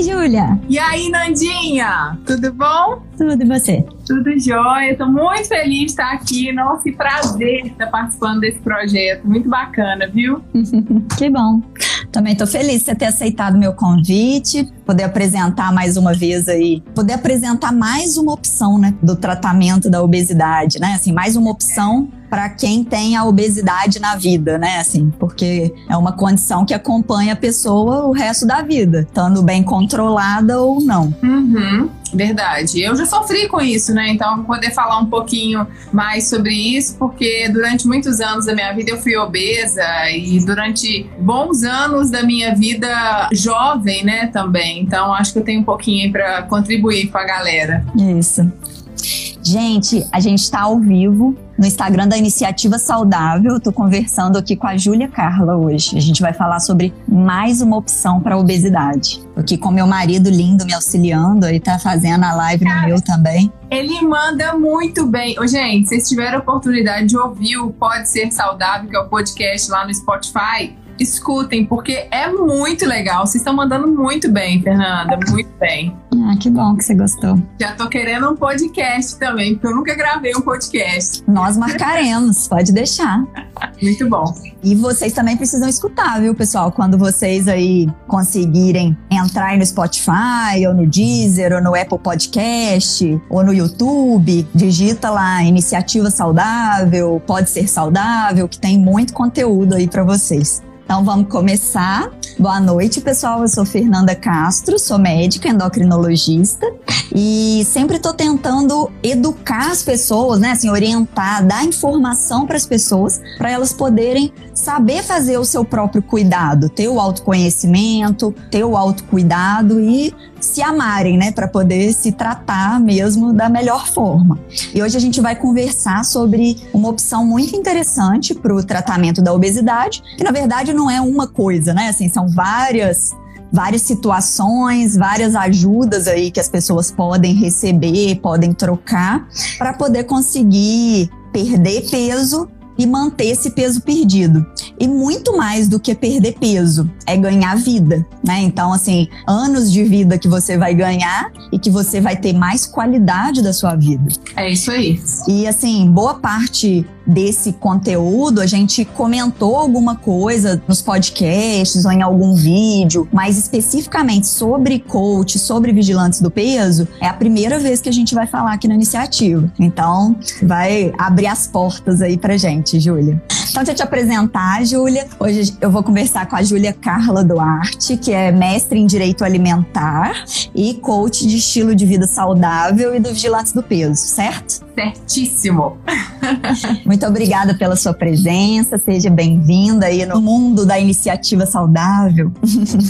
Oi, Júlia. E aí, Nandinha? Tudo bom? Tudo, e você? Tudo jóia. Estou muito feliz de estar aqui. Nossa, que prazer estar participando desse projeto. Muito bacana, viu? que bom. Também estou feliz de você ter aceitado meu convite, poder apresentar mais uma vez aí, poder apresentar mais uma opção, né, do tratamento da obesidade, né? Assim, mais uma opção para quem tem a obesidade na vida, né? Assim, porque é uma condição que acompanha a pessoa o resto da vida, estando bem controlada ou não. Uhum, verdade. Eu já sofri com isso, né? Então, poder falar um pouquinho mais sobre isso, porque durante muitos anos da minha vida eu fui obesa e durante bons anos da minha vida jovem, né, também. Então, acho que eu tenho um pouquinho aí para contribuir com a galera. Isso. Gente, a gente está ao vivo no Instagram da Iniciativa Saudável. Tô conversando aqui com a Júlia Carla hoje. A gente vai falar sobre mais uma opção para obesidade. Aqui com meu marido lindo me auxiliando, ele tá fazendo a live Cara, no meu também. Ele manda muito bem. Ô, gente, se vocês tiverem a oportunidade de ouvir o Pode Ser Saudável, que é o podcast lá no Spotify, escutem, porque é muito legal. Vocês estão mandando muito bem, Fernanda, muito bem. Ah, que bom que você gostou. Já tô querendo um podcast também, porque eu nunca gravei um podcast. Nós marcaremos, pode deixar. Muito bom. E vocês também precisam escutar, viu, pessoal? Quando vocês aí conseguirem entrar no Spotify, ou no Deezer, ou no Apple Podcast, ou no YouTube, digita lá Iniciativa Saudável, Pode Ser Saudável, que tem muito conteúdo aí para vocês. Então vamos começar. Boa noite, pessoal. Eu sou Fernanda Castro, sou médica endocrinologista e sempre estou tentando educar as pessoas, né? Assim, orientar, dar informação para as pessoas para elas poderem saber fazer o seu próprio cuidado, ter o autoconhecimento, ter o autocuidado e se amarem, né, para poder se tratar mesmo da melhor forma. E hoje a gente vai conversar sobre uma opção muito interessante para o tratamento da obesidade, que na verdade não é uma coisa, né? Assim, são várias várias situações, várias ajudas aí que as pessoas podem receber, podem trocar para poder conseguir perder peso e manter esse peso perdido. E muito mais do que perder peso, é ganhar vida, né? Então, assim, anos de vida que você vai ganhar e que você vai ter mais qualidade da sua vida. É isso aí. E, assim, boa parte desse conteúdo, a gente comentou alguma coisa nos podcasts ou em algum vídeo, mas especificamente sobre coach, sobre vigilantes do peso, é a primeira vez que a gente vai falar aqui na iniciativa. Então, vai abrir as portas aí pra gente, Júlia. Então, deixa eu te apresentar, Júlia. Hoje eu vou conversar com a Júlia Carla Duarte, que é mestre em Direito Alimentar e coach de estilo de vida saudável e do Vigilantes do Peso, certo? Certíssimo. Muito obrigada pela sua presença. Seja bem-vinda aí no mundo da iniciativa saudável.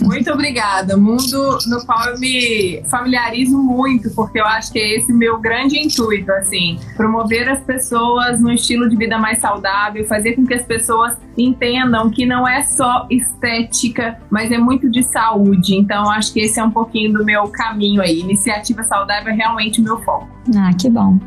Muito obrigada. Mundo no qual eu me familiarizo muito, porque eu acho que é esse meu grande intuito, assim, promover as pessoas no estilo de vida mais saudável, fazer com que as pessoas entendam que não é só estética, mas é muito de saúde. Então, acho que esse é um pouquinho do meu caminho aí. Iniciativa saudável é realmente o meu foco. Ah, que bom.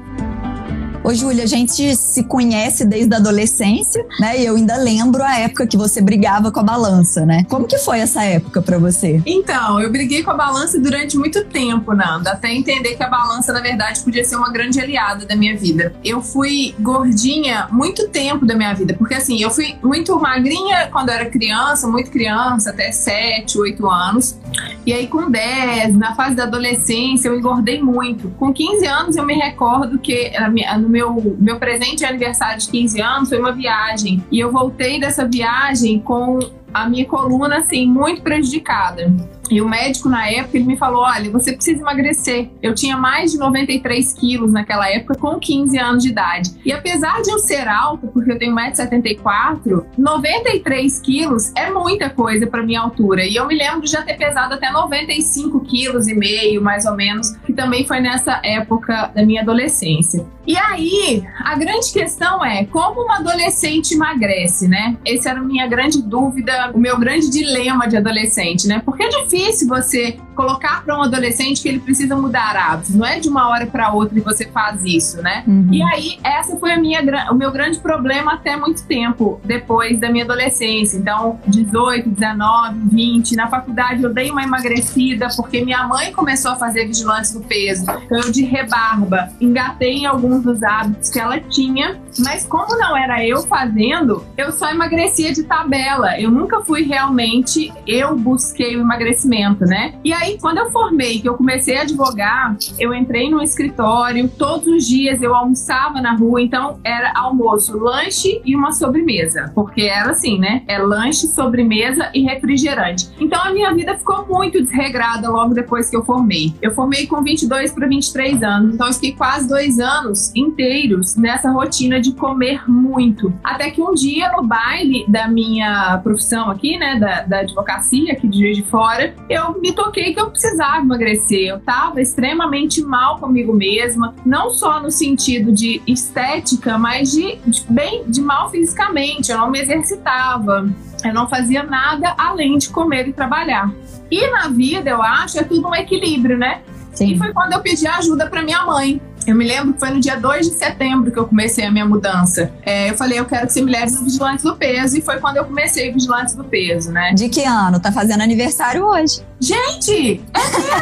Ô, Júlia, a gente se conhece desde a adolescência, né? E eu ainda lembro a época que você brigava com a balança, né? Como que foi essa época para você? Então, eu briguei com a balança durante muito tempo, Nanda, até entender que a balança, na verdade, podia ser uma grande aliada da minha vida. Eu fui gordinha muito tempo da minha vida, porque assim, eu fui muito magrinha quando eu era criança, muito criança, até 7, 8 anos. E aí, com 10, na fase da adolescência, eu engordei muito. Com 15 anos, eu me recordo que no meu, meu presente de aniversário de 15 anos foi uma viagem. E eu voltei dessa viagem com a minha coluna, assim, muito prejudicada. E o médico, na época, ele me falou: olha, você precisa emagrecer. Eu tinha mais de 93 quilos naquela época, com 15 anos de idade. E apesar de eu ser alta, porque eu tenho 1,74m, 93 quilos é muita coisa para minha altura. E eu me lembro de já ter pesado até 95 quilos e meio, mais ou menos, que também foi nessa época da minha adolescência. E aí, a grande questão é como uma adolescente emagrece, né? Essa era a minha grande dúvida, o meu grande dilema de adolescente, né? Porque é difícil você colocar para um adolescente que ele precisa mudar hábitos. Não é de uma hora para outra que você faz isso, né? Uhum. E aí, essa foi a minha, o meu grande problema até muito tempo depois da minha adolescência. Então, 18, 19, 20, na faculdade eu dei uma emagrecida porque minha mãe começou a fazer vigilância do peso. Então, eu de rebarba engatei em alguns dos hábitos que ela tinha, mas como não era eu fazendo, eu só emagrecia de tabela. Eu nunca fui realmente, eu busquei o emagrecimento, né? E aí, quando eu formei, que eu comecei a advogar, eu entrei no escritório, todos os dias eu almoçava na rua, então era almoço, lanche e uma sobremesa, porque era assim, né? É lanche, sobremesa e refrigerante. Então a minha vida ficou muito desregrada logo depois que eu formei. Eu formei com 22 para 23 anos, então eu fiquei quase dois anos inteiros nessa rotina de comer muito. Até que um dia, no baile da minha profissão aqui, né, da, da advocacia aqui de Juiz de Fora, eu me toquei que eu precisava emagrecer. Eu tava extremamente mal comigo mesma, não só no sentido de estética, mas de, de bem de mal fisicamente. Eu não me exercitava, eu não fazia nada além de comer e trabalhar. E na vida, eu acho, é tudo um equilíbrio, né? Sim. E foi quando eu pedi ajuda para minha mãe. Eu me lembro que foi no dia 2 de setembro que eu comecei a minha mudança. É, eu falei, eu quero leve os vigilantes do peso. E foi quando eu comecei vigilantes do peso, né? De que ano? Tá fazendo aniversário hoje. Gente, é mesmo?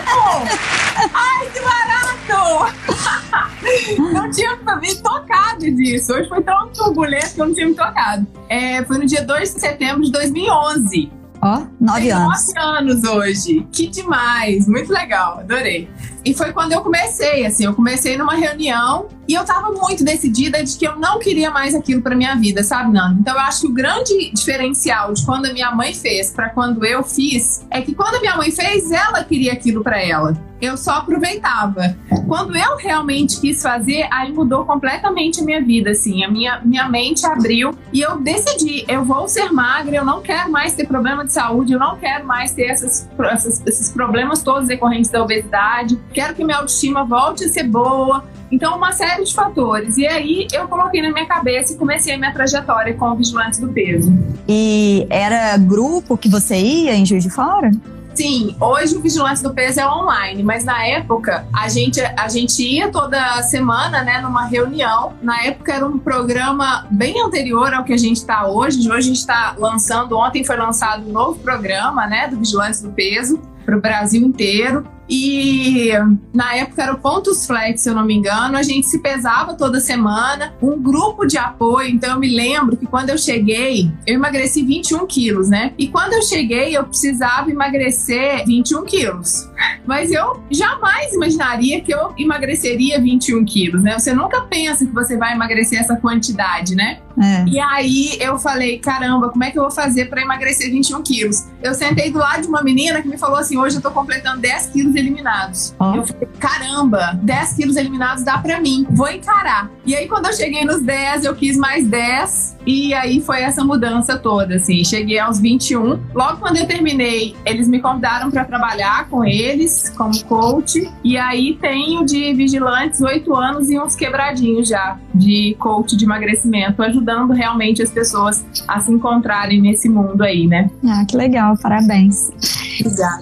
Ai, que barato! não tinha me tocado disso. Hoje foi tão turbulento que eu não tinha me tocado. É, foi no dia 2 de setembro de 2011. Ó, nove Tem anos. Nove anos hoje. Que demais. Muito legal. Adorei. E foi quando eu comecei, assim, eu comecei numa reunião e eu tava muito decidida de que eu não queria mais aquilo para minha vida, sabe, Nando? Então eu acho que o grande diferencial de quando a minha mãe fez para quando eu fiz é que quando a minha mãe fez, ela queria aquilo para ela. Eu só aproveitava. Quando eu realmente quis fazer, aí mudou completamente a minha vida, assim. A minha, minha mente abriu e eu decidi, eu vou ser magra, eu não quero mais ter problema de saúde, eu não quero mais ter essas, essas esses problemas todos decorrentes da obesidade quero que minha autoestima volte a ser boa. Então, uma série de fatores. E aí, eu coloquei na minha cabeça e comecei a minha trajetória com o Vigilantes do Peso. E era grupo que você ia em Juiz de Fora? Sim, hoje o Vigilante do Peso é online, mas na época a gente, a gente ia toda semana, né, numa reunião. Na época era um programa bem anterior ao que a gente está hoje. Hoje a gente está lançando, ontem foi lançado um novo programa, né, do Vigilante do Peso para o Brasil inteiro. E na época era o Pontos Flex, se eu não me engano. A gente se pesava toda semana, um grupo de apoio. Então eu me lembro que quando eu cheguei, eu emagreci 21 quilos, né? E quando eu cheguei, eu precisava emagrecer 21 quilos. Mas eu jamais imaginaria que eu emagreceria 21 quilos, né? Você nunca pensa que você vai emagrecer essa quantidade, né? É. E aí eu falei, caramba, como é que eu vou fazer para emagrecer 21 quilos? Eu sentei do lado de uma menina que me falou assim: hoje eu tô completando 10 quilos eliminados. Eu falei, caramba, 10 quilos eliminados dá pra mim, vou encarar. E aí, quando eu cheguei nos 10, eu quis mais 10. E aí foi essa mudança toda, assim. Cheguei aos 21. Logo quando eu terminei, eles me convidaram para trabalhar com eles como coach. E aí tenho de vigilantes 8 anos e uns quebradinhos já de coach de emagrecimento, ajudando realmente as pessoas a se encontrarem nesse mundo aí, né? Ah, que legal, parabéns.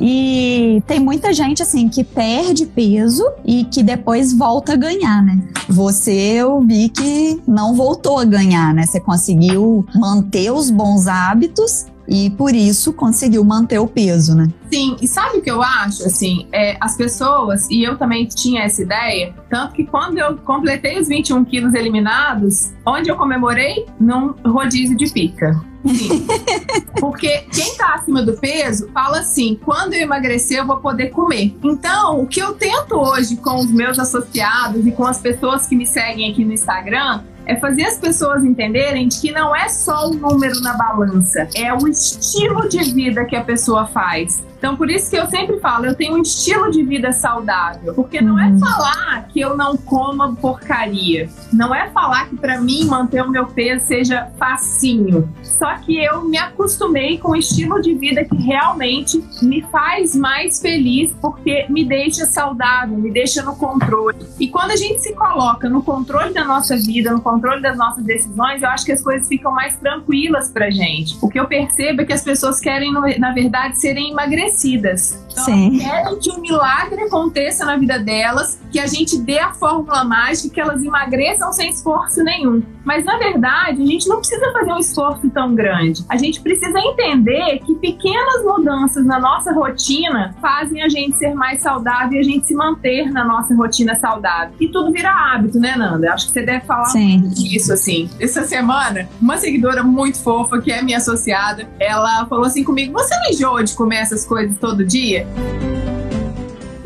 E tem muita gente assim que perde peso e que depois volta a ganhar, né? Você eu vi que não voltou a ganhar, né? Você conseguiu manter os bons hábitos e por isso conseguiu manter o peso, né? Sim, e sabe o que eu acho? Assim, é, as pessoas, e eu também tinha essa ideia, tanto que quando eu completei os 21 quilos eliminados, onde eu comemorei? Num rodízio de pica. Porque quem tá acima do peso fala assim: quando eu emagrecer, eu vou poder comer. Então, o que eu tento hoje com os meus associados e com as pessoas que me seguem aqui no Instagram é fazer as pessoas entenderem de que não é só o número na balança, é o estilo de vida que a pessoa faz. Então, por isso que eu sempre falo, eu tenho um estilo de vida saudável. Porque não é uhum. falar que eu não coma porcaria. Não é falar que para mim manter o meu peso seja facinho. Só que eu me acostumei com um estilo de vida que realmente me faz mais feliz porque me deixa saudável, me deixa no controle. E quando a gente se coloca no controle da nossa vida, no controle das nossas decisões, eu acho que as coisas ficam mais tranquilas pra gente. O que eu percebo é que as pessoas querem, na verdade, serem emagrecidas emagrecidas. Então, Sim. querem que um milagre aconteça na vida delas, que a gente dê a fórmula mágica, que elas emagreçam sem esforço nenhum. Mas na verdade, a gente não precisa fazer um esforço tão grande. A gente precisa entender que pequenas mudanças na nossa rotina fazem a gente ser mais saudável e a gente se manter na nossa rotina saudável. E tudo vira hábito, né, Nanda? Acho que você deve falar Sim. muito disso, assim. Essa semana, uma seguidora muito fofa, que é minha associada, ela falou assim comigo: Você não enjoa de comer essas coisas todo dia? へ。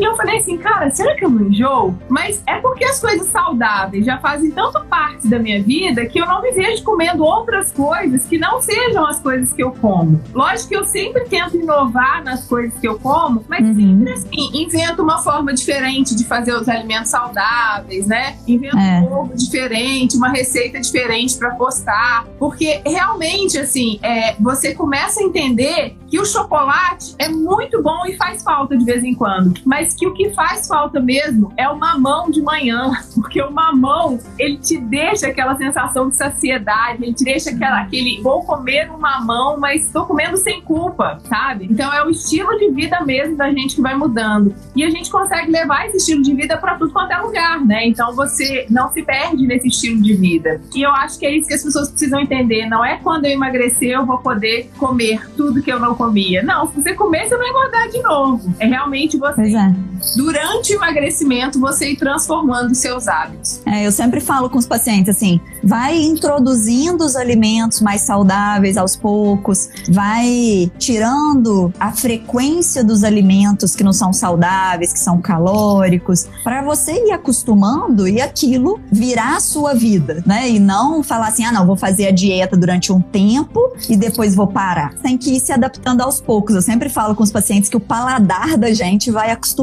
E eu falei assim, cara, será que eu não enjoo? Mas é porque as coisas saudáveis já fazem tanto parte da minha vida que eu não me vejo comendo outras coisas que não sejam as coisas que eu como. Lógico que eu sempre tento inovar nas coisas que eu como, mas Uhum. sempre assim, invento uma forma diferente de fazer os alimentos saudáveis, né? Invento É. um ovo diferente, uma receita diferente para postar. Porque realmente, assim, é, você começa a entender que o chocolate é muito bom e faz falta de vez em quando. Mas que o que faz falta mesmo é o mamão de manhã. Porque o mamão, ele te deixa aquela sensação de saciedade, ele te deixa aquela, aquele, vou comer um mamão, mas tô comendo sem culpa, sabe? Então é o estilo de vida mesmo da gente que vai mudando. E a gente consegue levar esse estilo de vida para tudo quanto é lugar, né? Então você não se perde nesse estilo de vida. E eu acho que é isso que as pessoas precisam entender. Não é quando eu emagrecer eu vou poder comer tudo que eu não comia. Não, se você comer, você vai engordar de novo. É realmente você, é. Durante o emagrecimento, você ir transformando seus hábitos. É, eu sempre falo com os pacientes assim: vai introduzindo os alimentos mais saudáveis aos poucos, vai tirando a frequência dos alimentos que não são saudáveis, que são calóricos, para você ir acostumando e aquilo virar a sua vida, né? E não falar assim: ah, não, vou fazer a dieta durante um tempo e depois vou parar. Tem que ir se adaptando aos poucos. Eu sempre falo com os pacientes que o paladar da gente vai acostumando.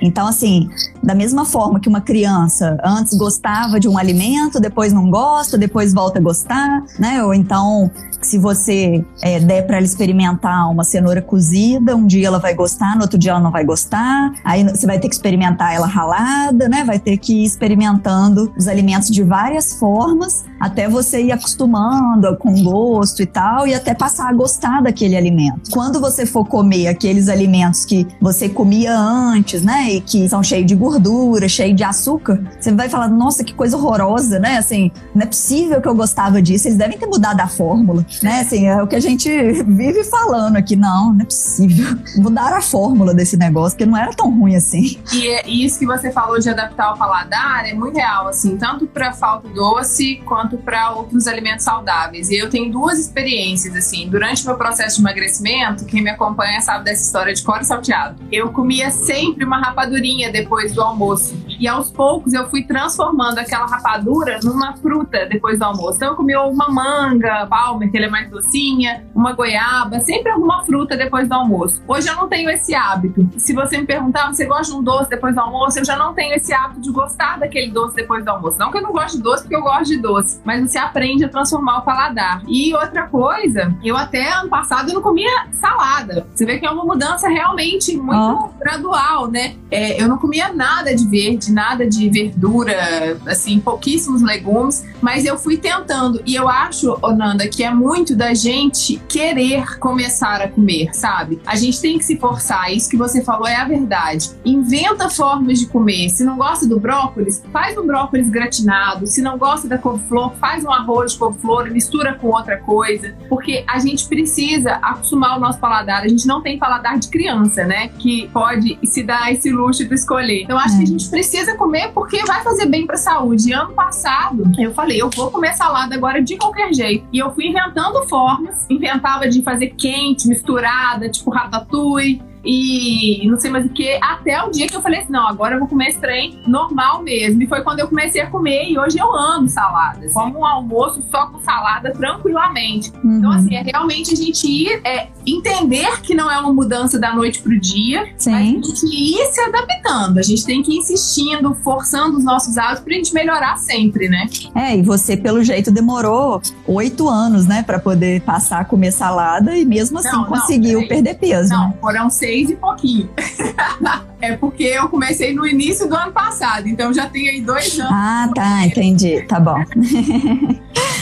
Então, assim, da mesma forma que uma criança antes gostava de um alimento, depois não gosta, depois volta a gostar, né? Ou então, se você é, der para ela experimentar uma cenoura cozida, um dia ela vai gostar, no outro dia ela não vai gostar. Aí você vai ter que experimentar ela ralada, né? Vai ter que ir experimentando os alimentos de várias formas até você ir acostumando com gosto e tal, e até passar a gostar daquele alimento. Quando você for comer aqueles alimentos que você comia antes, né, e que são cheios de gordura, cheios de açúcar, você vai falar, nossa, que coisa horrorosa, né? Assim, não é possível que eu gostava disso. Eles devem ter mudado a fórmula, né? Assim, é o que a gente vive falando aqui. Não, não é possível. Mudar a fórmula desse negócio, porque não era tão ruim assim. E é isso que você falou de adaptar o paladar é muito real, assim, tanto para falta doce quanto para outros alimentos saudáveis. E eu tenho duas experiências, assim, durante o meu processo de emagrecimento, quem me acompanha sabe dessa história de core salteado. Eu comia sempre uma rapadurinha depois do almoço. E aos poucos eu fui transformando aquela rapadura numa fruta depois do almoço. Então eu comia uma manga, palmer, que ela é mais docinha, uma goiaba, sempre alguma fruta depois do almoço. Hoje eu não tenho esse hábito. Se você me perguntar, você gosta de um doce depois do almoço? Eu já não tenho esse hábito de gostar daquele doce depois do almoço. Não que eu não gosto de doce, porque eu gosto de doce, mas você aprende a transformar o paladar. E outra coisa, eu até ano passado eu não comia salada. Você vê que é uma mudança realmente muito gradual, né? É, eu não comia nada de verde, nada de verdura, assim, pouquíssimos legumes, mas eu fui tentando. E eu acho, Onanda, que é muito da gente querer começar a comer, sabe? A gente tem que se forçar. Isso que você falou é a verdade. Inventa formas de comer. Se não gosta do brócolis, faz um brócolis gratinado. Se não gosta da couve-flor, faz um arroz de couve-flor e mistura com outra coisa. Porque a gente precisa acostumar o nosso paladar. A gente não tem paladar de criança, né? Que pode se dar esse luxo de escolher. Então, acho É. que a gente precisa comer porque vai fazer bem pra saúde. E ano passado, eu falei, eu vou comer salada agora de qualquer jeito. E eu fui inventando formas. Inventava de fazer quente, misturada, tipo ratatouille e não sei mais o que, até o dia que eu falei assim, não, agora eu vou comer esse trem normal mesmo. E foi quando eu comecei a comer e hoje eu amo saladas. Como um almoço só com salada tranquilamente. Então, Uhum. assim, é realmente a gente ir, é, entender que não é uma mudança da noite pro dia, Sim. mas a gente ir se adaptando. A gente tem que ir insistindo, forçando os nossos hábitos pra gente melhorar sempre, né? É, e você, pelo jeito, demorou oito anos, né, pra poder passar a comer salada e mesmo assim Não, não, conseguiu perder peso. Não, né? foram seis e pouquinho. é porque eu comecei no início do ano passado, então já tem aí dois anos. Ah, tá, entendi. Tá bom.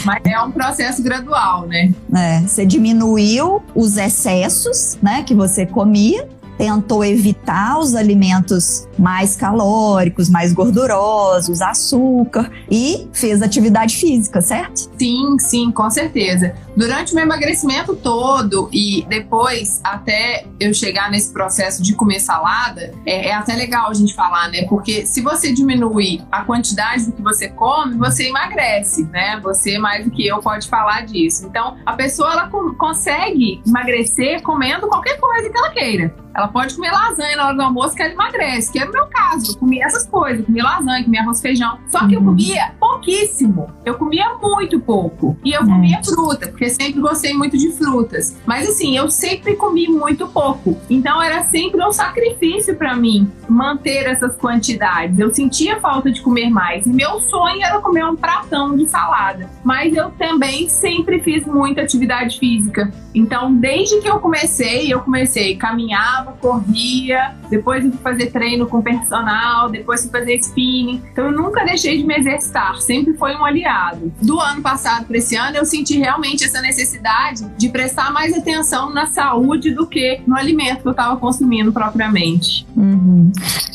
Mas é um processo gradual, né? É, você diminuiu os excessos, né, que você comia tentou evitar os alimentos mais calóricos, mais gordurosos, açúcar e fez atividade física, certo? Sim, sim, com certeza. Durante o meu emagrecimento todo e depois até eu chegar nesse processo de comer salada, é, é até legal a gente falar, né? Porque se você diminui a quantidade do que você come, você emagrece, né? Você mais do que eu pode falar disso. Então, a pessoa ela consegue emagrecer comendo qualquer coisa que ela queira. Ela pode comer lasanha na hora do almoço que ela emagrece, que é o meu caso. Eu comia essas coisas, eu comia lasanha, comia arroz feijão. Só que eu uhum. comia pouquíssimo. Eu comia muito pouco. E eu comia é. fruta, porque sempre gostei muito de frutas. Mas assim, eu sempre comi muito pouco. Então era sempre um sacrifício para mim manter essas quantidades. Eu sentia falta de comer mais. E meu sonho era comer um pratão de salada. Mas eu também sempre fiz muita atividade física. Então, desde que eu comecei, eu comecei a caminhar corria, depois eu fui fazer treino com personal, depois fui fazer spinning. Então eu nunca deixei de me exercitar, sempre foi um aliado. Do ano passado para esse ano, eu senti realmente essa necessidade de prestar mais atenção na saúde do que no alimento que eu estava consumindo propriamente. Uhum.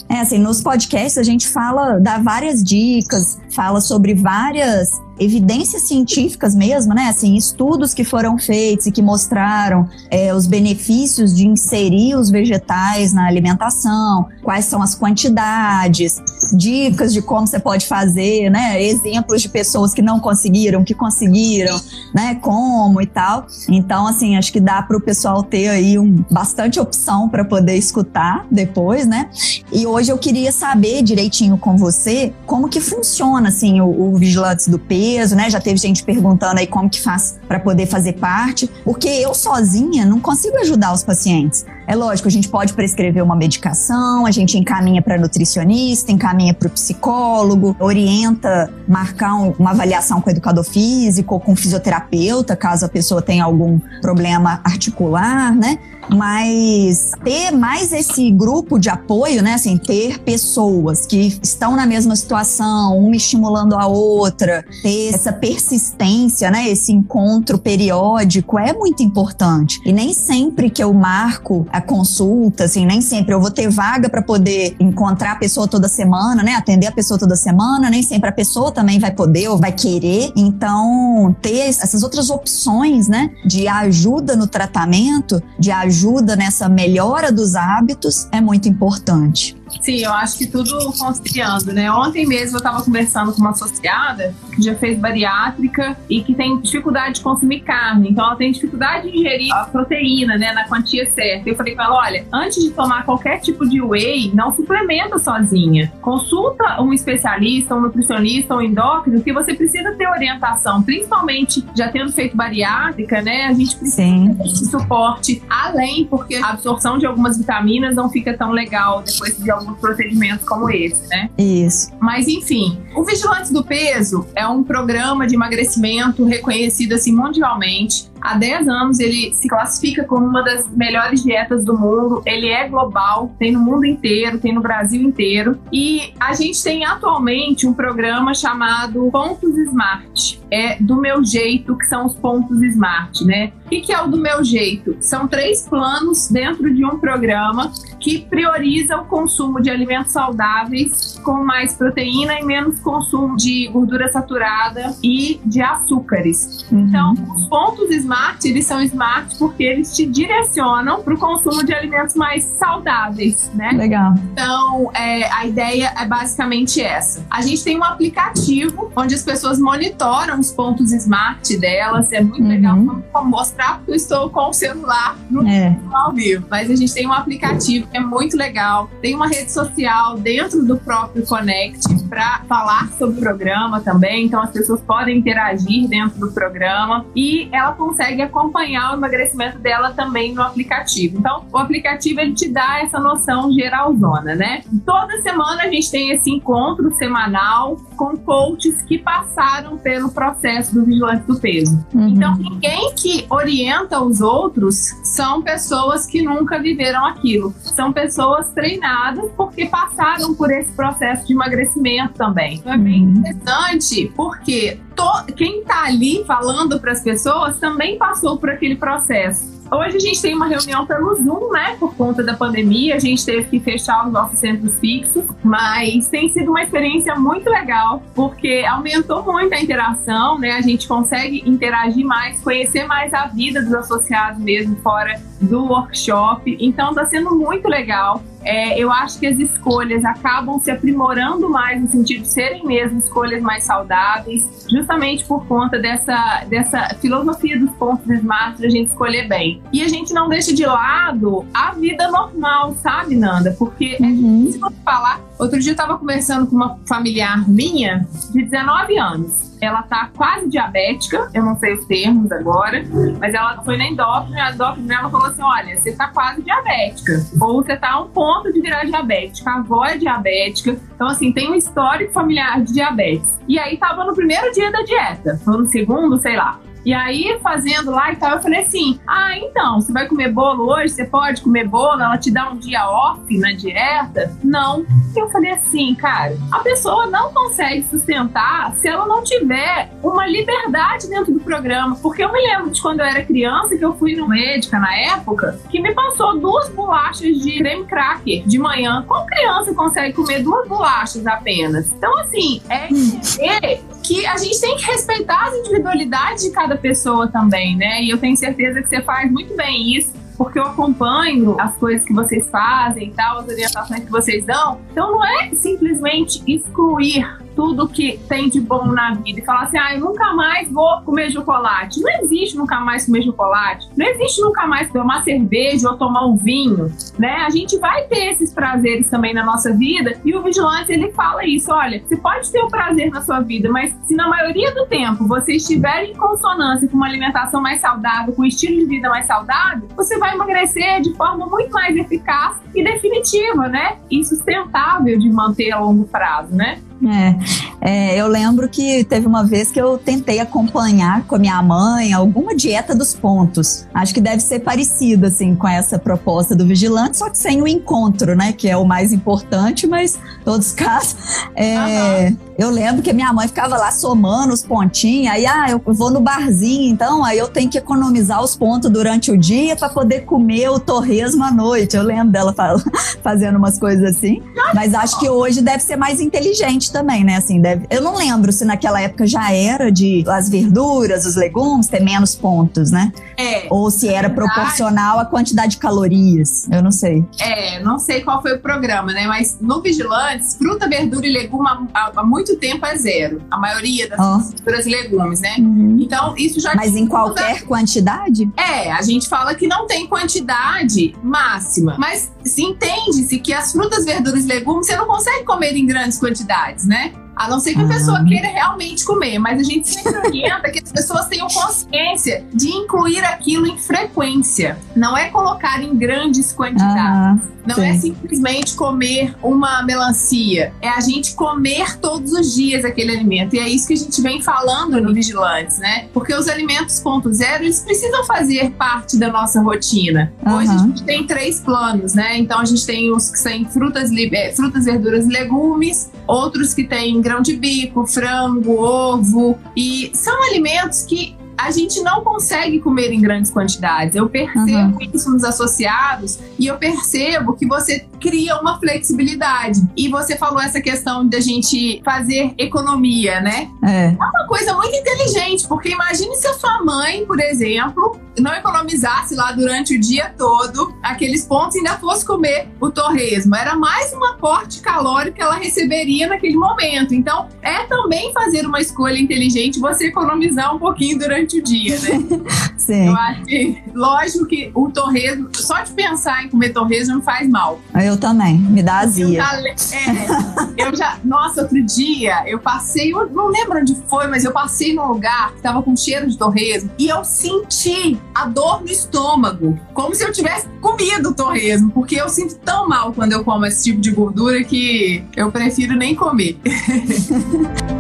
É assim, nos podcasts a gente fala, dá várias dicas, fala sobre várias evidências científicas mesmo, né? Assim, estudos que foram feitos e que mostraram é, os benefícios de inserir os vegetais na alimentação, quais são as quantidades, dicas de como você pode fazer, né? Exemplos de pessoas que não conseguiram, que conseguiram, né? Como e tal. Então, assim, acho que dá para o pessoal ter aí um, bastante opção para poder escutar depois, né? E hoje eu queria saber direitinho com você como que funciona, assim, o, o Vigilantes do Peso peso, né? Já teve gente perguntando aí como que faz para poder fazer parte, porque eu sozinha não consigo ajudar os pacientes. É lógico, a gente pode prescrever uma medicação, a gente encaminha para nutricionista, encaminha para o psicólogo, orienta marcar um, uma avaliação com o educador físico ou com o fisioterapeuta, caso a pessoa tenha algum problema articular, né? Mas ter mais esse grupo de apoio, né? Assim, ter pessoas que estão na mesma situação, uma estimulando a outra, ter essa persistência, né? Esse encontro periódico é muito importante. E nem sempre que eu marco a consulta, assim, nem sempre eu vou ter vaga para poder encontrar a pessoa toda semana, né? Atender a pessoa toda semana, nem sempre a pessoa também vai poder ou vai querer. Então, ter essas outras opções, né? De ajuda no tratamento, de ajuda ajuda nessa melhora dos hábitos é muito importante. Sim, eu acho que tudo conciliando, né? Ontem mesmo eu estava conversando com uma associada que já fez bariátrica e que tem dificuldade de consumir carne. Então ela tem dificuldade de ingerir a proteína, né, na quantia certa. Eu falei com ela, olha, antes de tomar qualquer tipo de whey, não suplementa sozinha. Consulta um especialista, um nutricionista, um endócrino, que você precisa ter orientação, principalmente já tendo feito bariátrica, né? A gente precisa Sim. de suporte além, porque a absorção de algumas vitaminas não fica tão legal depois de alguns procedimentos como esse, né? Isso. Mas enfim, o Vigilantes do Peso é um programa de emagrecimento reconhecido assim mundialmente. Há 10 anos ele se classifica como uma das melhores dietas do mundo. Ele é global, tem no mundo inteiro, tem no Brasil inteiro. E a gente tem atualmente um programa chamado Pontos Smart. É do meu jeito, que são os pontos Smart, né? O que é o do meu jeito? São três planos dentro de um programa que prioriza o consumo de alimentos saudáveis com mais proteína e menos consumo de gordura saturada e de açúcares. Uhum. Então, os pontos smart, eles são smart porque eles te direcionam para o consumo de alimentos mais saudáveis, né? Legal. Então, é, a ideia é basicamente essa. A gente tem um aplicativo onde as pessoas monitoram os pontos smart delas. É muito uhum. legal mostrar porque eu estou com o celular no é. ao vivo. Mas a gente tem um aplicativo que é muito legal. Tem uma rede social dentro do próprio Connect para falar sobre o programa também. Então as pessoas podem interagir dentro do programa e ela consegue acompanhar o emagrecimento dela também no aplicativo. Então o aplicativo ele te dá essa noção geralzona, né? Toda semana a gente tem esse encontro semanal com coaches que passaram pelo processo do vigilante do peso. Uhum. Então ninguém que orienta os outros são pessoas que nunca viveram aquilo são pessoas treinadas porque passaram por esse processo de emagrecimento também. Então é bem uhum. interessante porque to, quem está ali falando para as pessoas também passou por aquele processo. Hoje a gente tem uma reunião pelo Zoom, né? Por conta da pandemia, a gente teve que fechar os nossos centros fixos, mas tem sido uma experiência muito legal, porque aumentou muito a interação, né? A gente consegue interagir mais, conhecer mais a vida dos associados mesmo fora do workshop. Então está sendo muito legal. É, eu acho que as escolhas acabam se aprimorando mais no sentido de serem mesmo escolhas mais saudáveis, justamente por conta dessa, dessa filosofia dos pontos smart de a gente escolher bem. E a gente não deixa de lado a vida normal, sabe, Nanda? Porque é uhum. é difícil falar. Outro dia eu estava conversando com uma familiar minha de 19 anos ela tá quase diabética, eu não sei os termos agora, mas ela foi na endócrina, a endócrina falou assim: olha, você tá quase diabética, ou você tá a um ponto de virar diabética, a avó é diabética, então assim, tem um histórico familiar de diabetes. E aí tava no primeiro dia da dieta, ou no segundo, sei lá. E aí, fazendo lá e tal, eu falei assim: ah, então, você vai comer bolo hoje? Você pode comer bolo? Ela te dá um dia off na dieta? Não. Eu falei assim, cara, a pessoa não consegue sustentar se ela não tiver uma liberdade dentro do programa. Porque eu me lembro de quando eu era criança, que eu fui no médica na época, que me passou duas bolachas de creme cracker de manhã. Qual criança consegue comer duas bolachas apenas? Então, assim, é entender que a gente tem que respeitar as individualidades de cada pessoa também, né? E eu tenho certeza que você faz muito bem isso porque eu acompanho as coisas que vocês fazem e tal, as orientações que vocês dão. Então não é simplesmente excluir tudo que tem de bom na vida e falar assim, ah, eu nunca mais vou comer chocolate. Não existe nunca mais comer chocolate. Não existe nunca mais tomar cerveja ou tomar um vinho, né? A gente vai ter esses prazeres também na nossa vida e o vigilante ele fala isso, olha, você pode ter o um prazer na sua vida, mas se na maioria do tempo você estiver em consonância com uma alimentação mais saudável, com um estilo de vida mais saudável, você vai emagrecer de forma muito mais eficaz e definitiva, né? E sustentável de manter a longo prazo, né? É, é, eu lembro que teve uma vez que eu tentei acompanhar com a minha mãe alguma dieta dos pontos. Acho que deve ser parecido assim com essa proposta do vigilante, só que sem o encontro, né? Que é o mais importante, mas todos os casos. É, uhum. Eu lembro que minha mãe ficava lá somando os pontinhos, aí ah, eu vou no barzinho, então aí eu tenho que economizar os pontos durante o dia para poder comer o torresmo à noite. Eu lembro dela fazendo umas coisas assim, mas acho que hoje deve ser mais inteligente também, né? Assim, deve, eu não lembro se naquela época já era de as verduras, os legumes ter menos pontos, né? É. Ou se era proporcional à quantidade de calorias. Eu não sei. É, não sei qual foi o programa, né? Mas no Vigilantes, fruta, verdura e legume há, há muito tempo é zero. A maioria das oh. frutas e legumes, né? Uhum. Então, isso já. Mas em qualquer quantidade? É, a gente fala que não tem quantidade máxima. Mas se entende-se que as frutas, verduras e legumes você não consegue comer em grandes quantidades né? A não ser que a pessoa queira realmente comer, mas a gente sempre orienta que as pessoas tenham consciência de incluir aquilo em frequência. Não é colocar em grandes quantidades. Não Sim. é simplesmente comer uma melancia, é a gente comer todos os dias aquele alimento. E é isso que a gente vem falando no Vigilantes, né? Porque os alimentos ponto zero, eles precisam fazer parte da nossa rotina. Uhum. Hoje a gente tem três planos, né? Então a gente tem os que são frutas, é, frutas verduras e legumes, outros que têm grão de bico, frango, ovo. E são alimentos que a gente não consegue comer em grandes quantidades. Eu percebo uhum. isso nos associados e eu percebo que você cria uma flexibilidade. E você falou essa questão da gente fazer economia, né? É. é uma coisa muito inteligente, porque imagine se a sua mãe, por exemplo, não economizasse lá durante o dia todo aqueles pontos e ainda fosse comer o torresmo. Era mais um aporte calórico que ela receberia naquele momento. Então, é também fazer uma escolha inteligente você economizar um pouquinho durante o dia, né? Sim. Eu acho que, lógico que o torresmo, só de pensar em comer torresmo não faz mal. Eu também, me dá azia. É, eu já, nossa, outro dia eu passei, eu não lembro onde foi, mas eu passei num lugar que tava com cheiro de torresmo e eu senti a dor no estômago, como se eu tivesse comido torresmo, porque eu sinto tão mal quando eu como esse tipo de gordura que eu prefiro nem comer.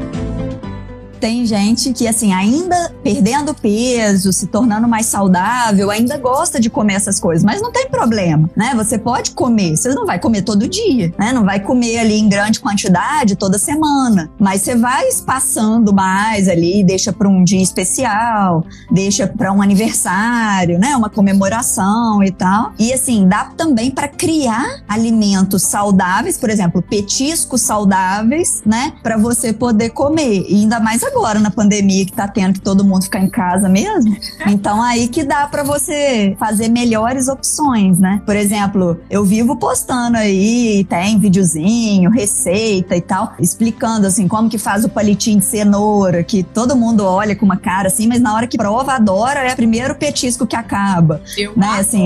tem gente que, assim, ainda perdendo peso, se tornando mais saudável, ainda gosta de comer essas coisas, mas não tem problema, né? Você pode comer, você não vai comer todo dia, né? Não vai comer ali em grande quantidade toda semana, mas você vai espaçando mais ali, deixa para um dia especial, deixa para um aniversário, né? Uma comemoração e tal. E assim, dá também para criar alimentos saudáveis, por exemplo, petiscos saudáveis, né? Para você poder comer. E ainda mais agora na pandemia que tá tendo que todo mundo ficar em casa mesmo. Então aí que dá para você fazer melhores opções, né? Por exemplo, eu vivo postando aí, tem videozinho, receita e tal, explicando assim como que faz o palitinho de cenoura, que todo mundo olha com uma cara assim, mas na hora que prova, adora, é o primeiro petisco que acaba. Eu né? Assim,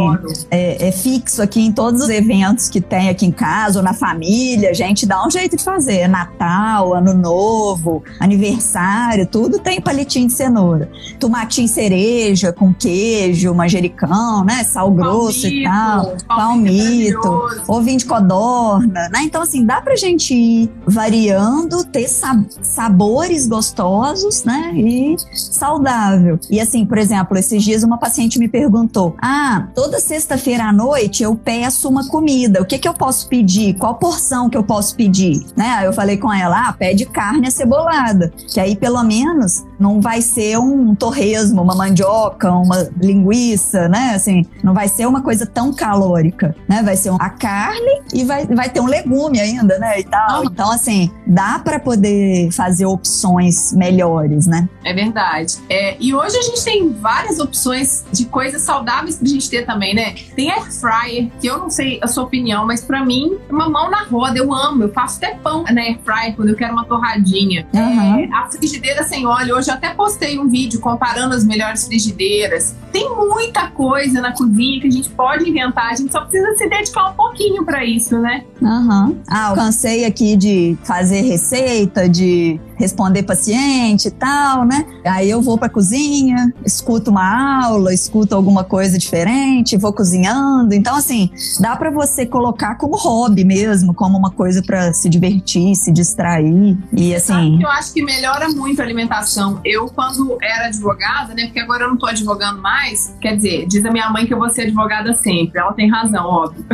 é, é, fixo aqui em todos os eventos que tem aqui em casa ou na família, gente dá um jeito de fazer. Natal, Ano Novo, aniversário, tudo tem palitinho de cenoura. Tomatinho cereja com queijo, manjericão, né? Sal grosso palmito, e tal. Palmito, palmito ovinho de codorna, né? Então, assim, dá pra gente ir variando, ter sabores gostosos, né? E saudável. E assim, por exemplo, esses dias uma paciente me perguntou: Ah, toda sexta-feira à noite eu peço uma comida. O que que eu posso pedir? Qual porção que eu posso pedir? Né? Aí eu falei com ela: Ah, pede carne acebolada. Que aí pelo menos não vai ser um torresmo, uma mandioca, uma linguiça, né? Assim, não vai ser uma coisa tão calórica, né? Vai ser a carne e vai, vai ter um legume ainda, né? E tal. Então, assim, dá para poder fazer opções melhores, né? É verdade. É, e hoje a gente tem várias opções de coisas saudáveis pra gente ter também, né? Tem air fryer, que eu não sei a sua opinião, mas para mim, uma mão na roda, eu amo. Eu faço até pão na air fryer quando eu quero uma torradinha. Uhum. É, a frigideira sem óleo, hoje até postei um vídeo comparando as melhores frigideiras. Tem muita coisa na cozinha que a gente pode inventar, a gente só precisa se dedicar um pouquinho para isso, né? Uhum. Ah, eu cansei aqui de fazer receita, de responder paciente e tal, né? Aí eu vou para cozinha, escuto uma aula, escuto alguma coisa diferente, vou cozinhando. Então assim, dá para você colocar como hobby mesmo, como uma coisa para se divertir, se distrair e assim. Eu acho que melhora muito a alimentação. Eu quando era advogada, né? Porque agora eu não tô advogando mais. Quer dizer, diz a minha mãe que eu vou ser advogada sempre. Ela tem razão, óbvio.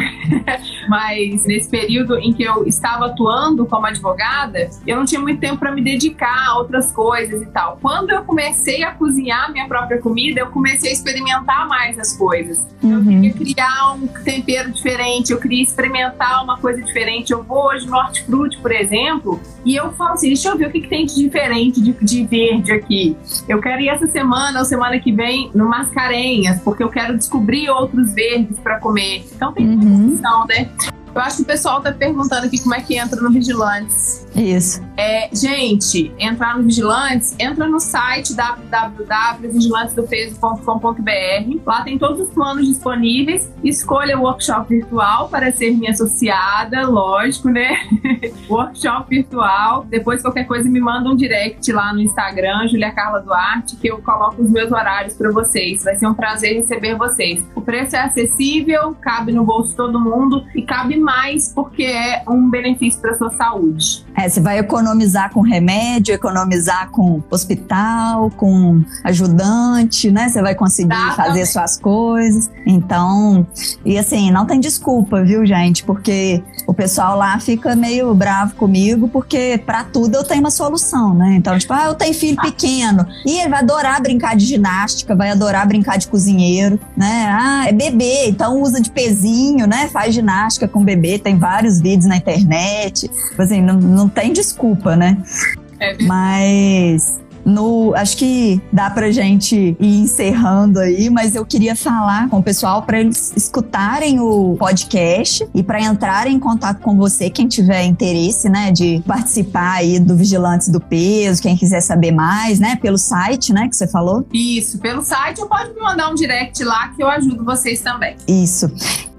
Mas nesse período em que eu estava atuando como advogada, eu não tinha muito tempo para me dedicar a outras coisas e tal. Quando eu comecei a cozinhar minha própria comida, eu comecei a experimentar mais as coisas. Uhum. Eu queria criar um tempero diferente, eu queria experimentar uma coisa diferente. Eu vou hoje no Hortifruti, por exemplo, e eu falo assim: deixa eu ver o que, que tem de diferente de, de verde aqui. Eu quero ir essa semana ou semana que vem no Mascarenhas, porque eu quero descobrir outros verdes para comer. Então tem uhum. muita opção, né? Eu acho que o pessoal tá perguntando aqui como é que entra no Vigilantes. Isso. É, gente, entrar no Vigilantes, entra no site www.vigilantesdopeso.com.br. Lá tem todos os planos disponíveis. Escolha o workshop virtual para ser minha associada, lógico, né? workshop virtual. Depois, qualquer coisa, me manda um direct lá no Instagram, Julia Carla Duarte, que eu coloco os meus horários para vocês. Vai ser um prazer receber vocês. O preço é acessível, cabe no bolso de todo mundo e cabe mais porque é um benefício para sua saúde. É, você vai economizar com remédio, economizar com hospital, com ajudante, né? Você vai conseguir tá, fazer suas coisas. Então, e assim, não tem desculpa, viu, gente? Porque o pessoal lá fica meio bravo comigo, porque para tudo eu tenho uma solução, né? Então, tipo, ah, eu tenho filho pequeno. E ele vai adorar brincar de ginástica, vai adorar brincar de cozinheiro, né? Ah, é bebê, então usa de pezinho, né? Faz ginástica com bebê, tem vários vídeos na internet. Tipo assim, não, não tem desculpa, né? É Mas no, acho que dá pra gente ir encerrando aí, mas eu queria falar com o pessoal para eles escutarem o podcast e para entrarem em contato com você, quem tiver interesse, né, de participar aí do Vigilantes do Peso, quem quiser saber mais, né, pelo site, né, que você falou. Isso, pelo site, ou pode me mandar um direct lá que eu ajudo vocês também. Isso.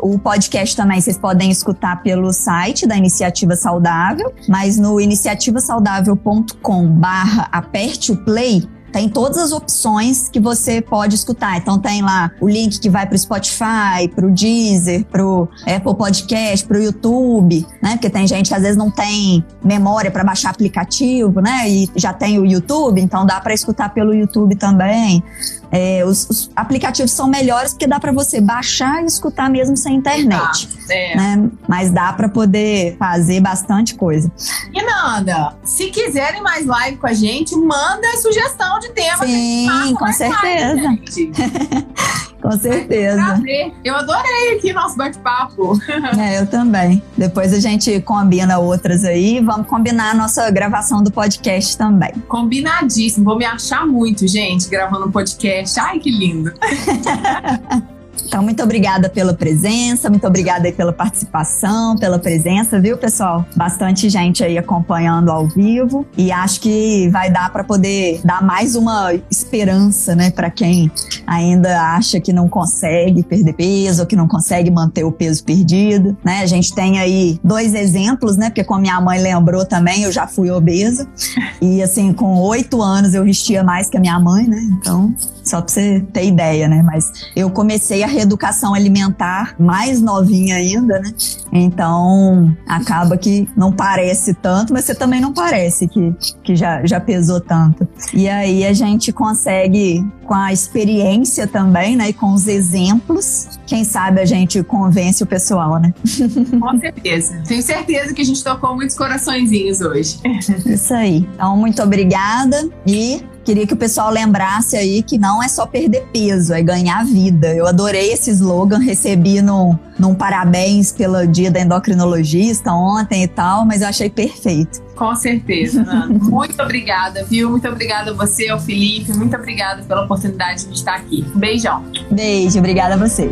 O podcast também vocês podem escutar pelo site da Iniciativa Saudável, mas no iniciativasaudável.com barra aperte o play tem todas as opções que você pode escutar. Então tem lá o link que vai para o Spotify, para o Deezer, para o Apple Podcast, para o YouTube, né? Porque tem gente que às vezes não tem memória para baixar aplicativo, né? E já tem o YouTube, então dá para escutar pelo YouTube também. É, os, os, aplicativos são melhores porque dá para você baixar e escutar mesmo sem internet. Ah, é. né? Mas dá para poder fazer bastante coisa. E Nanda, se quiserem mais live com a gente, manda sugestão de tema. Sim, com certeza. Live, com certeza. Eu adorei aqui nosso bate-papo. É, eu também. Depois a gente combina outras aí. Vamos combinar a nossa gravação do podcast também. Combinadíssimo. Vou me achar muito, gente, gravando um podcast. Ai, que lindo. Então, muito obrigada pela presença, muito obrigada aí pela participação, pela presença, viu, pessoal? Bastante gente aí acompanhando ao vivo e acho que vai dar para poder dar mais uma esperança, né, para quem ainda acha que não consegue perder peso ou que não consegue manter o peso perdido, né? A gente tem aí dois exemplos, né? Porque como minha mãe lembrou também, eu já fui obesa e assim, com oito anos eu vestia mais que a minha mãe, né? Então, só para você ter ideia, né? Mas eu comecei a reeducação alimentar mais novinha ainda, né? Então acaba que não parece tanto, mas você também não parece que, que já, já pesou tanto. E aí a gente consegue, com a experiência também, né? E com os exemplos, quem sabe a gente convence o pessoal, né? Com certeza. Tenho certeza que a gente tocou muitos coraçõezinhos hoje. Isso aí. Então, muito obrigada e Queria que o pessoal lembrasse aí que não é só perder peso, é ganhar vida. Eu adorei esse slogan, recebi no, num parabéns pelo dia da endocrinologista ontem e tal, mas eu achei perfeito. Com certeza, Muito obrigada, viu? Muito obrigada a você, ao Felipe. Muito obrigada pela oportunidade de estar aqui. Beijão. Beijo, obrigada a você.